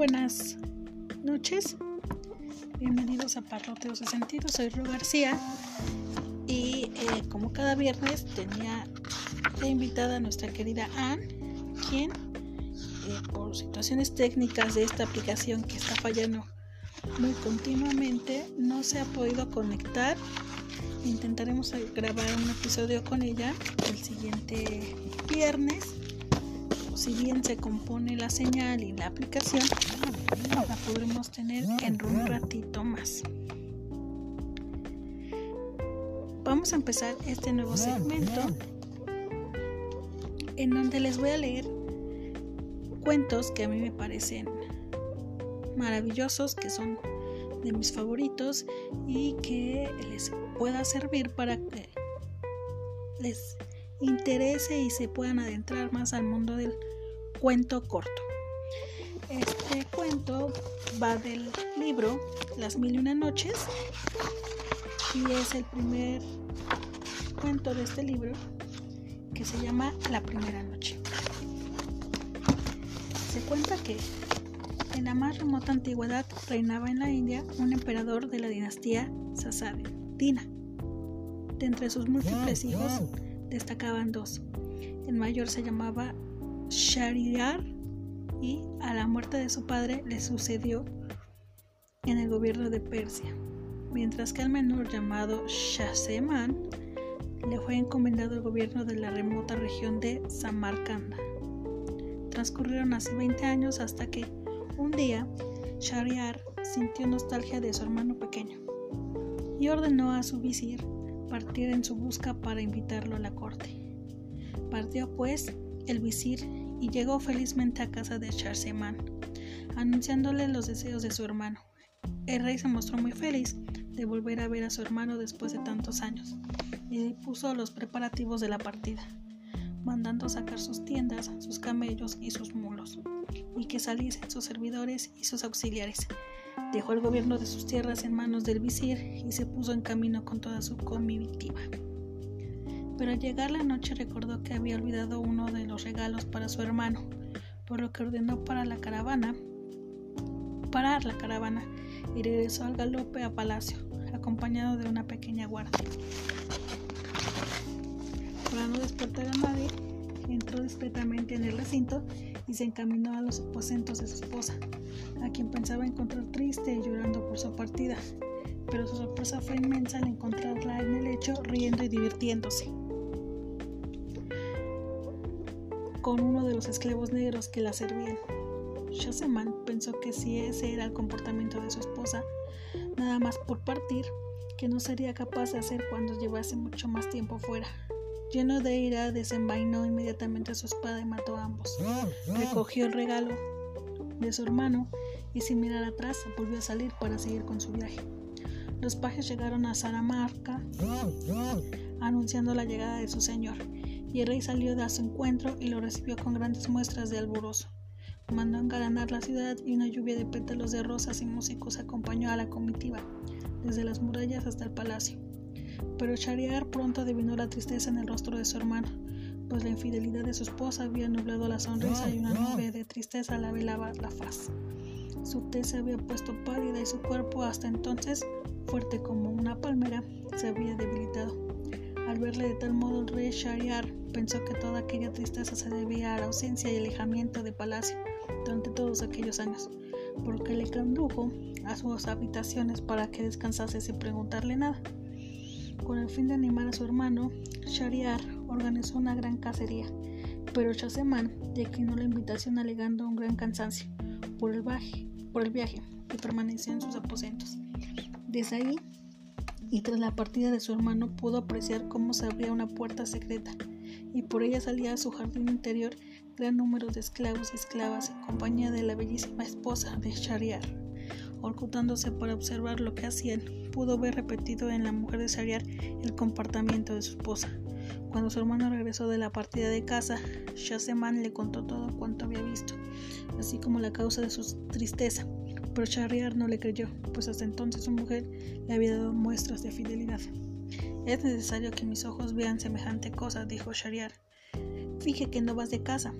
buenas noches. Bienvenidos a Parroteos de Sentido. Soy Ro García y eh, como cada viernes tenía de invitada a nuestra querida Anne, quien eh, por situaciones técnicas de esta aplicación que está fallando muy continuamente no se ha podido conectar. Intentaremos grabar un episodio con ella el siguiente viernes si bien se compone la señal y la aplicación, la podremos tener en un ratito más. Vamos a empezar este nuevo segmento en donde les voy a leer cuentos que a mí me parecen maravillosos, que son de mis favoritos y que les pueda servir para que les interese y se puedan adentrar más al mundo del cuento corto. Este cuento va del libro Las Mil y Una Noches y es el primer cuento de este libro que se llama La Primera Noche. Se cuenta que en la más remota antigüedad reinaba en la India un emperador de la dinastía Dina. De entre sus múltiples hijos destacaban dos. El mayor se llamaba Shariar y a la muerte de su padre le sucedió en el gobierno de Persia, mientras que al menor llamado Shahseman le fue encomendado el gobierno de la remota región de Samarcanda. Transcurrieron así 20 años hasta que un día Shariar sintió nostalgia de su hermano pequeño y ordenó a su visir partir en su busca para invitarlo a la corte. Partió pues el visir y llegó felizmente a casa de Charseman, anunciándole los deseos de su hermano. El rey se mostró muy feliz de volver a ver a su hermano después de tantos años y puso los preparativos de la partida, mandando sacar sus tiendas, sus camellos y sus mulos, y que saliesen sus servidores y sus auxiliares. Dejó el gobierno de sus tierras en manos del visir y se puso en camino con toda su comitiva pero al llegar la noche recordó que había olvidado uno de los regalos para su hermano, por lo que ordenó para la caravana, parar la caravana y regresó al galope a palacio, acompañado de una pequeña guardia. Para no despertar a nadie, entró discretamente en el recinto y se encaminó a los aposentos de su esposa, a quien pensaba encontrar triste y llorando por su partida, pero su sorpresa fue inmensa al encontrarla en el lecho riendo y divirtiéndose. Con uno de los esclavos negros que la servían. Shaseman pensó que si ese era el comportamiento de su esposa, nada más por partir, que no sería capaz de hacer cuando llevase mucho más tiempo fuera. Lleno de ira, desenvainó inmediatamente su espada y mató a ambos. Recogió el regalo de su hermano y sin mirar atrás volvió a salir para seguir con su viaje. Los pajes llegaron a Saramarca anunciando la llegada de su señor y el rey salió de su encuentro y lo recibió con grandes muestras de alborozo. Mandó engalanar la ciudad y una lluvia de pétalos de rosas y músicos acompañó a la comitiva, desde las murallas hasta el palacio. Pero Shariar pronto adivinó la tristeza en el rostro de su hermano, pues la infidelidad de su esposa había nublado la sonrisa y una nube de tristeza la velaba la faz. Su tez se había puesto pálida y su cuerpo, hasta entonces fuerte como una palmera, se había debilitado. Al verle de tal modo el rey Shariar pensó que toda aquella tristeza se debía a la ausencia y alejamiento de palacio durante todos aquellos años, porque le condujo a sus habitaciones para que descansase sin preguntarle nada. Con el fin de animar a su hermano, Shariar organizó una gran cacería, pero Shaseman declinó la invitación alegando un gran cansancio por el, por el viaje y permaneció en sus aposentos. Desde ahí y tras la partida de su hermano pudo apreciar cómo se abría una puerta secreta y por ella salía a su jardín interior gran número de esclavos y esclavas en compañía de la bellísima esposa de Shariar. Ocultándose para observar lo que hacían, pudo ver repetido en la mujer de Shariar el comportamiento de su esposa. Cuando su hermano regresó de la partida de casa, Shaseman le contó todo cuanto había visto, así como la causa de su tristeza pero Shariar no le creyó, pues hasta entonces su mujer le había dado muestras de fidelidad. Es necesario que mis ojos vean semejante cosa, dijo Shariar. Fije que no vas de casa.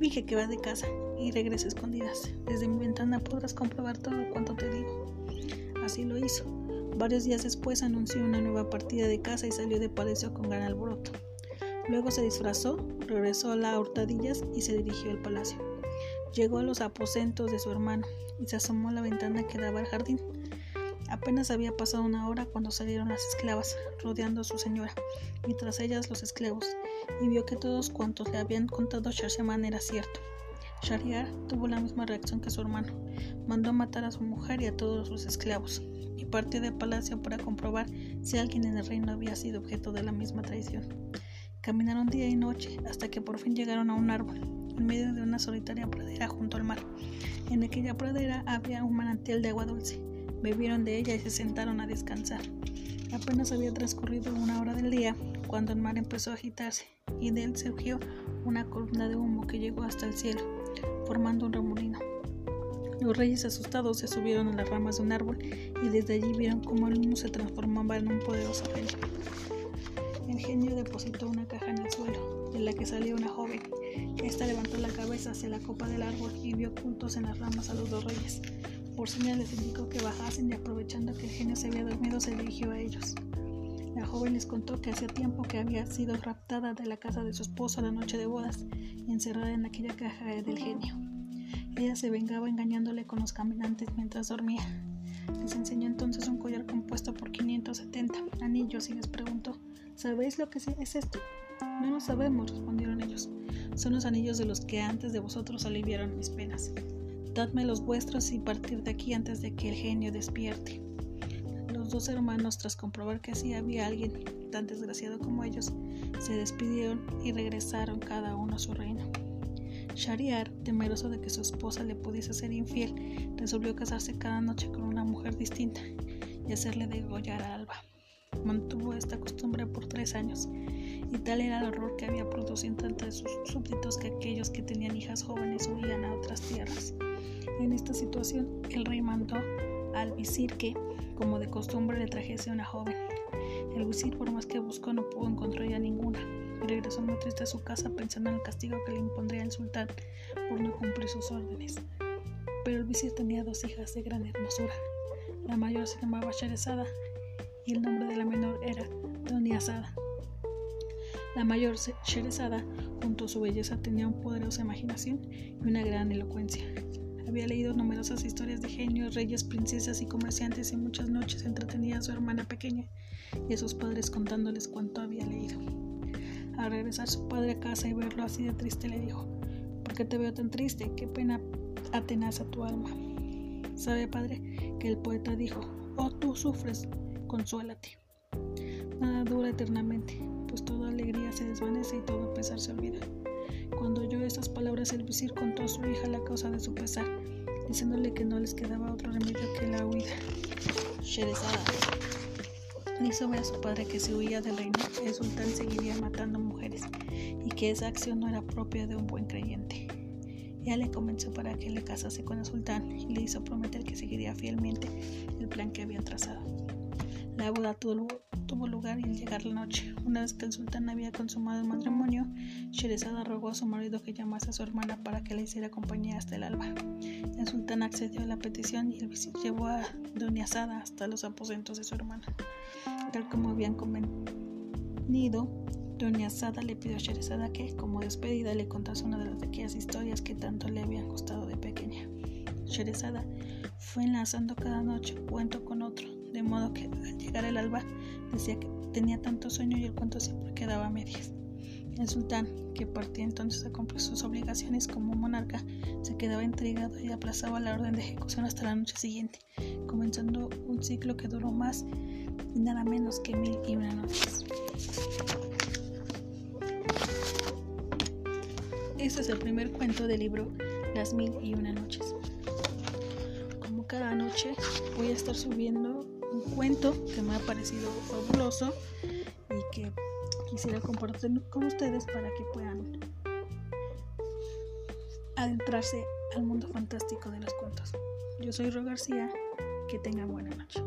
Finge que vas de casa y regresa escondidas. Desde mi ventana podrás comprobar todo cuanto te digo. Así lo hizo. Varios días después anunció una nueva partida de casa y salió de palacio con gran alboroto. Luego se disfrazó, regresó a las hurtadillas y se dirigió al palacio. Llegó a los aposentos de su hermano y se asomó a la ventana que daba al jardín. Apenas había pasado una hora cuando salieron las esclavas, rodeando a su señora, y tras ellas los esclavos, y vio que todos cuantos le habían contado Sharshaman era cierto. Shariar tuvo la misma reacción que su hermano, mandó matar a su mujer y a todos sus esclavos, y partió del palacio para comprobar si alguien en el reino había sido objeto de la misma traición. Caminaron día y noche hasta que por fin llegaron a un árbol, en medio de una solitaria pradera junto al mar. En aquella pradera había un manantial de agua dulce. Bebieron de ella y se sentaron a descansar. Apenas había transcurrido una hora del día cuando el mar empezó a agitarse y de él surgió una columna de humo que llegó hasta el cielo, formando un remolino. Los reyes asustados se subieron a las ramas de un árbol y desde allí vieron cómo el humo se transformaba en un poderoso genio. El genio depositó una caja en el suelo, de la que salió una joven. Esta levantó la cabeza hacia la copa del árbol y vio ocultos en las ramas a los dos reyes. Por señal les indicó que bajasen y aprovechando que el genio se había dormido se dirigió a ellos. La joven les contó que hacía tiempo que había sido raptada de la casa de su esposo la noche de bodas y encerrada en aquella caja del genio. Ella se vengaba engañándole con los caminantes mientras dormía. Les enseñó entonces un collar compuesto por 570 anillos y les preguntó ¿Sabéis lo que es esto? No lo sabemos, respondieron ellos. Son los anillos de los que antes de vosotros aliviaron mis penas. Dadme los vuestros y partir de aquí antes de que el genio despierte. Los dos hermanos, tras comprobar que sí había alguien tan desgraciado como ellos, se despidieron y regresaron cada uno a su reino. Shariar, temeroso de que su esposa le pudiese ser infiel, resolvió casarse cada noche con una mujer distinta y hacerle degollar a Alba mantuvo esta costumbre por tres años, y tal era el horror que había producido entre sus súbditos que aquellos que tenían hijas jóvenes huían a otras tierras. En esta situación, el rey mandó al visir que, como de costumbre, le trajese una joven. El visir, por más que buscó, no pudo encontrar ya ninguna, regresó muy triste a su casa pensando en el castigo que le impondría el sultán por no cumplir sus órdenes. Pero el visir tenía dos hijas de gran hermosura. La mayor se llamaba Sherezada y el nombre de la menor era Doña Asada. La mayor, Sherezada, junto a su belleza, tenía una poderosa imaginación y una gran elocuencia. Había leído numerosas historias de genios, reyes, princesas y comerciantes y muchas noches entretenía a su hermana pequeña y a sus padres contándoles cuanto había leído. Al regresar su padre a casa y verlo así de triste le dijo, ¿por qué te veo tan triste? ¿Qué pena atenaza tu alma? ¿Sabe, padre, que el poeta dijo, oh tú sufres, consuélate. Nada dura eternamente, pues toda alegría se desvanece y todo pesar se olvida. Cuando oyó estas palabras, el visir contó a su hija la causa de su pesar, diciéndole que no les quedaba otro remedio que la huida. Sherezada hizo ver a su padre que si huía del reino, el sultán seguiría matando mujeres y que esa acción no era propia de un buen creyente. Ya le convenció para que le casase con el sultán y le hizo prometer que seguiría fielmente el plan que habían trazado. La boda tuvo, lugar y al llegar la noche, una vez que el sultán había consumado el matrimonio, Sherezada rogó a su marido que llamase a su hermana para que le hiciera compañía hasta el alba. El sultán accedió a la petición y el visir llevó a Doña Sada hasta los aposentos de su hermana. Tal como habían convenido, Doña Sada le pidió a Sherezada que, como despedida, le contase una de las aquellas historias que tanto le habían costado de pequeña. Sherezada fue enlazando cada noche cuento con otro, de modo que al llegar el alba decía que tenía tanto sueño y el cuento siempre quedaba a medias. El sultán, que partía entonces a cumplir sus obligaciones como monarca, se quedaba intrigado y aplazaba la orden de ejecución hasta la noche siguiente, comenzando un ciclo que duró más y nada menos que mil y una noches. Este es el primer cuento del libro Las mil y una noches. Como cada noche voy a estar subiendo cuento que me ha parecido fabuloso y que quisiera compartir con ustedes para que puedan adentrarse al mundo fantástico de los cuentos. Yo soy Ro García, que tengan buena noche.